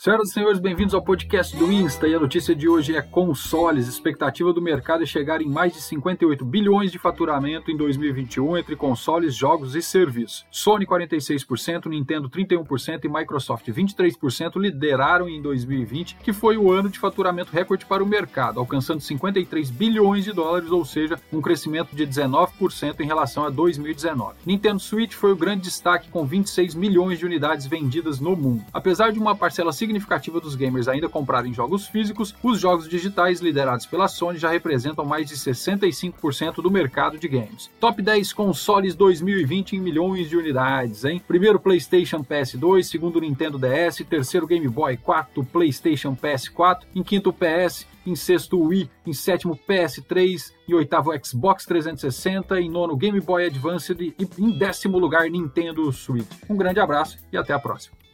Senhoras e senhores, bem-vindos ao podcast do Insta e a notícia de hoje é consoles. Expectativa do mercado é chegar em mais de 58 bilhões de faturamento em 2021 entre consoles, jogos e serviços. Sony 46%, Nintendo 31% e Microsoft 23% lideraram em 2020, que foi o ano de faturamento recorde para o mercado, alcançando 53 bilhões de dólares, ou seja, um crescimento de 19% em relação a 2019. Nintendo Switch foi o grande destaque com 26 milhões de unidades vendidas no mundo. Apesar de uma parcela significativa dos gamers ainda comprarem jogos físicos, os jogos digitais liderados pela Sony já representam mais de 65% do mercado de games. Top 10 consoles 2020 em milhões de unidades, hein? Primeiro PlayStation PS2, segundo Nintendo DS, terceiro Game Boy, quarto PlayStation PS4, em quinto PS, em sexto Wii, em sétimo PS3, em oitavo Xbox 360, em nono Game Boy Advance e em décimo lugar Nintendo Switch. Um grande abraço e até a próxima.